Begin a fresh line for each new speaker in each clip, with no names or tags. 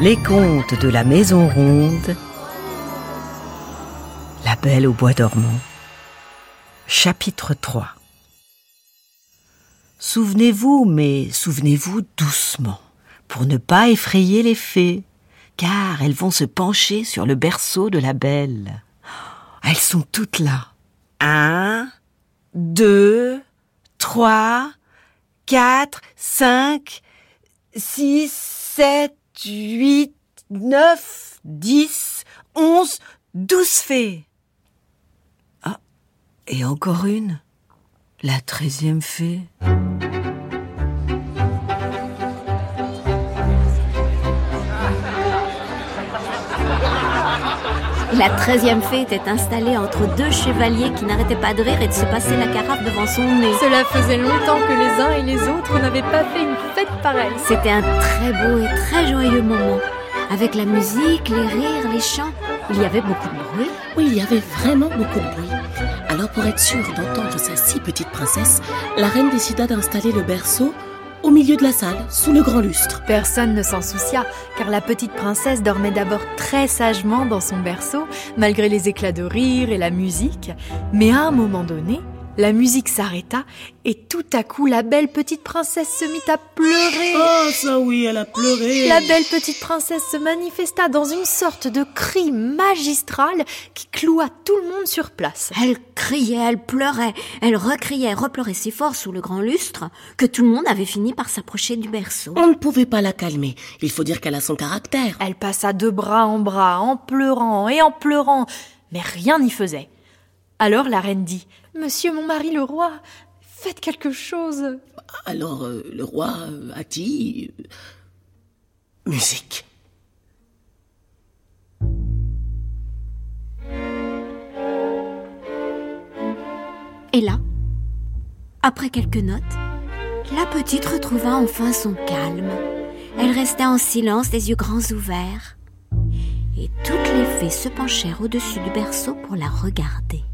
Les contes de la Maison Ronde. La Belle au Bois dormant. Chapitre 3 Souvenez-vous, mais souvenez-vous doucement, pour ne pas effrayer les fées, car elles vont se pencher sur le berceau de la Belle. Elles sont toutes là. Un, deux, trois, quatre, cinq, six, sept, huit, neuf, dix, onze, douze fées. Ah, et encore une, la treizième fée.
La treizième fée était installée entre deux chevaliers qui n'arrêtaient pas de rire et de se passer la carafe devant son nez.
Cela faisait longtemps que les uns et les autres n'avaient pas fait une fête pareille.
C'était un très beau et très joyeux moment. Avec la musique, les rires, les chants, il y avait beaucoup de bruit.
Oui, il y avait vraiment beaucoup de bruit. Alors pour être sûre d'entendre sa si petite princesse, la reine décida d'installer le berceau au milieu de la salle, sous le grand lustre.
Personne ne s'en soucia, car la petite princesse dormait d'abord très sagement dans son berceau, malgré les éclats de rire et la musique. Mais à un moment donné, la musique s'arrêta et tout à coup la belle petite princesse se mit à pleurer.
Oh, ça oui, elle a pleuré.
La belle petite princesse se manifesta dans une sorte de cri magistral qui cloua tout le monde sur place.
Elle criait, elle pleurait, elle recriait, repleurait si fort sous le grand lustre que tout le monde avait fini par s'approcher du berceau.
On ne pouvait pas la calmer. Il faut dire qu'elle a son caractère.
Elle passa de bras en bras, en pleurant et en pleurant, mais rien n'y faisait. Alors la reine dit Monsieur mon mari le roi, faites quelque chose.
Alors euh, le roi euh, a dit euh, musique.
Et là, après quelques notes, la petite retrouva enfin son calme. Elle restait en silence, les yeux grands ouverts. Et toutes les fées se penchèrent au-dessus du berceau pour la regarder.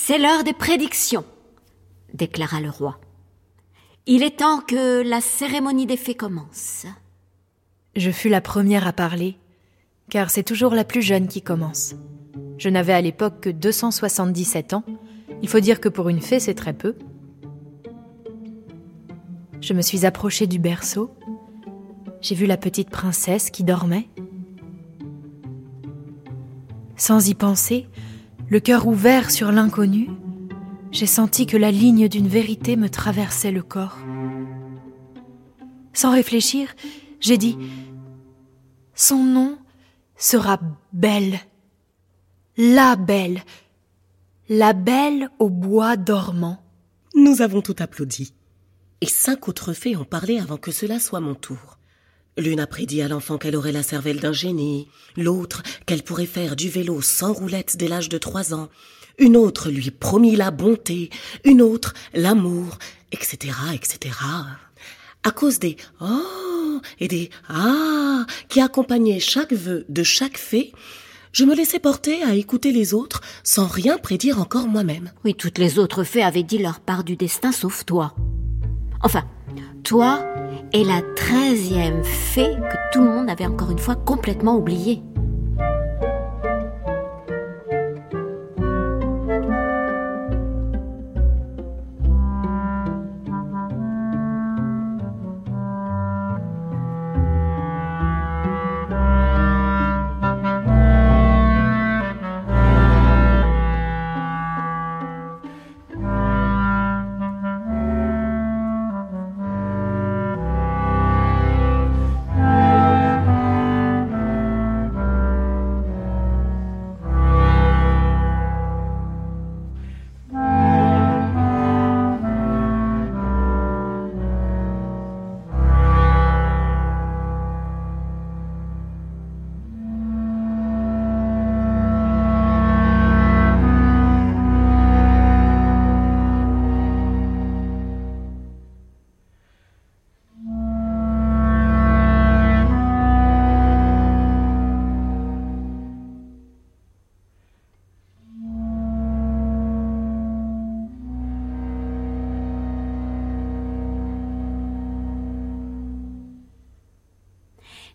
C'est l'heure des prédictions, déclara le roi. Il est temps que la cérémonie des fées commence.
Je fus la première à parler, car c'est toujours la plus jeune qui commence. Je n'avais à l'époque que 277 ans. Il faut dire que pour une fée, c'est très peu. Je me suis approchée du berceau. J'ai vu la petite princesse qui dormait. Sans y penser, le cœur ouvert sur l'inconnu, j'ai senti que la ligne d'une vérité me traversait le corps. Sans réfléchir, j'ai dit ⁇ Son nom sera Belle, la Belle, la Belle au bois dormant.
Nous avons tout applaudi. Et cinq autres fées ont parlé avant que cela soit mon tour. L'une a prédit à l'enfant qu'elle aurait la cervelle d'un génie, l'autre qu'elle pourrait faire du vélo sans roulette dès l'âge de trois ans, une autre lui promit la bonté, une autre l'amour, etc., etc. À cause des oh et des ah qui accompagnaient chaque vœu de chaque fée, je me laissais porter à écouter les autres sans rien prédire encore moi-même.
Oui, toutes les autres fées avaient dit leur part du destin sauf toi. Enfin, toi et la treizième fée que tout le monde avait encore une fois complètement oubliée.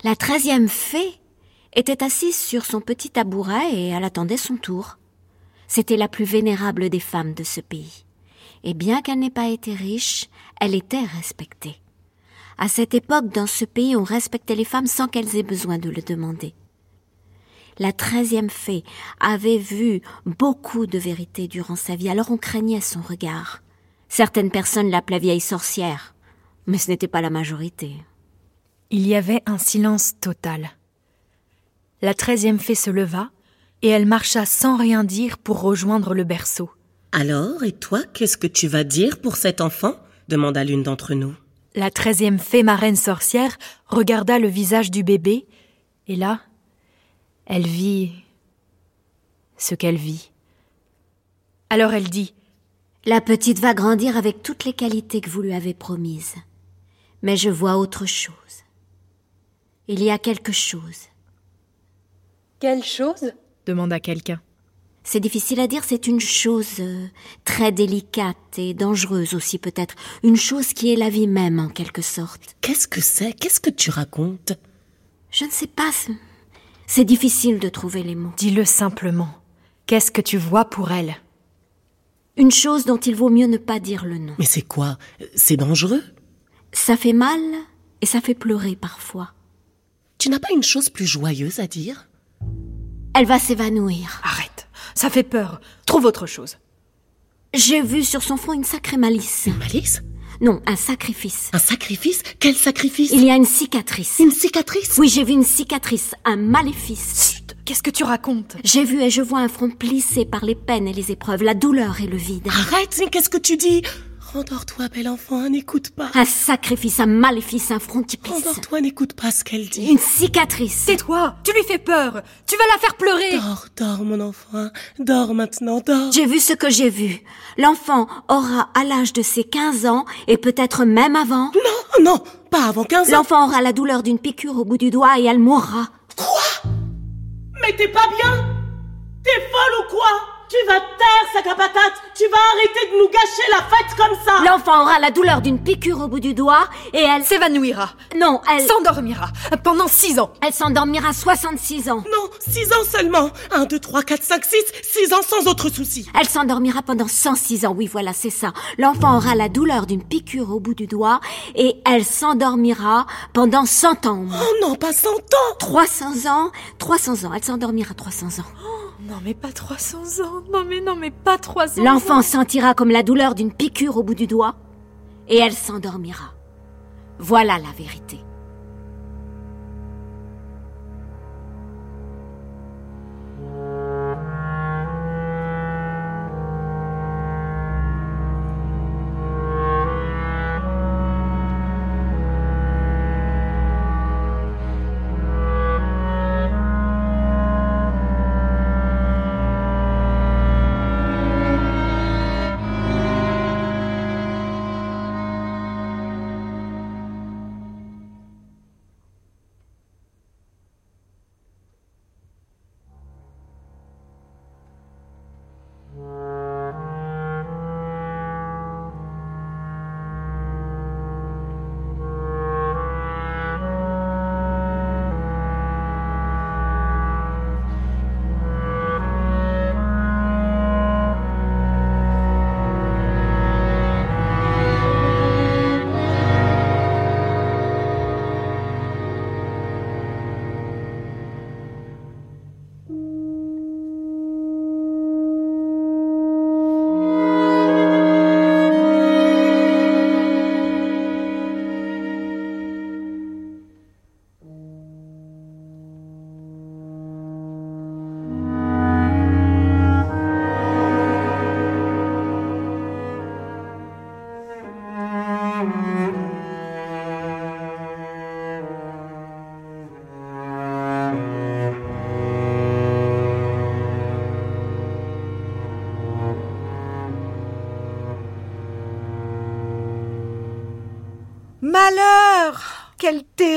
La treizième fée était assise sur son petit tabouret et elle attendait son tour. C'était la plus vénérable des femmes de ce pays. Et bien qu'elle n'ait pas été riche, elle était respectée. À cette époque, dans ce pays, on respectait les femmes sans qu'elles aient besoin de le demander. La treizième fée avait vu beaucoup de vérités durant sa vie, alors on craignait son regard. Certaines personnes l'appelaient vieille sorcière, mais ce n'était pas la majorité.
Il y avait un silence total. La treizième fée se leva, et elle marcha sans rien dire pour rejoindre le berceau.
Alors, et toi, qu'est-ce que tu vas dire pour cet enfant? demanda l'une d'entre nous.
La treizième fée marraine sorcière regarda le visage du bébé, et là, elle vit ce qu'elle vit. Alors elle dit
La petite va grandir avec toutes les qualités que vous lui avez promises. Mais je vois autre chose. Il y a quelque chose.
Quelle chose? Demanda quelqu'un.
C'est difficile à dire, c'est une chose euh, très délicate et dangereuse aussi peut-être, une chose qui est la vie même en quelque sorte.
Qu'est-ce que c'est? Qu'est-ce que tu racontes?
Je ne sais pas, c'est- c'est difficile de trouver les mots.
Dis-le simplement. Qu'est-ce que tu vois pour elle?
Une chose dont il vaut mieux ne pas dire le nom.
Mais c'est quoi? C'est dangereux?
Ça fait mal et ça fait pleurer parfois.
Tu n'as pas une chose plus joyeuse à dire?
Elle va s'évanouir.
Arrête, ça fait peur. Trouve autre chose.
J'ai vu sur son front une sacrée malice.
Malice?
Non, un sacrifice.
Un sacrifice? Quel sacrifice?
Il y a une cicatrice.
Une cicatrice?
Oui, j'ai vu une cicatrice, un maléfice.
Chut, qu'est-ce que tu racontes?
J'ai vu et je vois un front plissé par les peines et les épreuves, la douleur et le vide.
Arrête, mais qu'est-ce que tu dis? Rendors-toi, bel enfant, n'écoute pas.
Un sacrifice, un maléfice, un frontispice.
Rendors-toi, n'écoute pas ce qu'elle dit.
Une cicatrice.
Tais-toi, tu lui fais peur. Tu vas la faire pleurer.
Dors, dors, mon enfant. Dors maintenant, dors.
J'ai vu ce que j'ai vu. L'enfant aura à l'âge de ses 15 ans, et peut-être même avant,
Non, non, pas avant 15 ans.
l'enfant aura la douleur d'une piqûre au bout du doigt et elle mourra.
Mais t'es pas bien? T'es folle ou quoi? Tu vas te taire, sac à patate Tu vas arrêter de nous gâcher la fête comme ça
L'enfant aura la douleur d'une piqûre au bout du doigt, et elle...
S'évanouira.
Non, elle...
S'endormira. Pendant six ans.
Elle s'endormira à 66 ans.
Non, 6 ans seulement 1, 2, 3, 4, 5, 6 6 ans sans autre souci
Elle s'endormira pendant 106 ans, oui voilà, c'est ça. L'enfant aura la douleur d'une piqûre au bout du doigt et elle s'endormira pendant 100 ans.
Oh non, pas 100 ans
300 ans, 300 ans, elle s'endormira 300 ans.
Non mais pas 300 ans. Non mais non mais pas 300 ans.
L'enfant sentira comme la douleur d'une piqûre au bout du doigt et elle s'endormira. Voilà la vérité.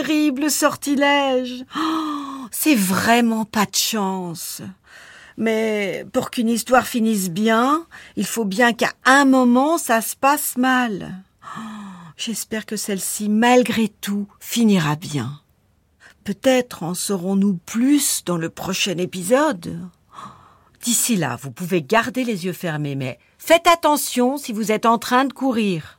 Terrible sortilège oh, C'est vraiment pas de chance. Mais pour qu'une histoire finisse bien, il faut bien qu'à un moment ça se passe mal. Oh, j'espère que celle-ci, malgré tout, finira bien. Peut-être en saurons-nous plus dans le prochain épisode. D'ici là, vous pouvez garder les yeux fermés, mais faites attention si vous êtes en train de courir.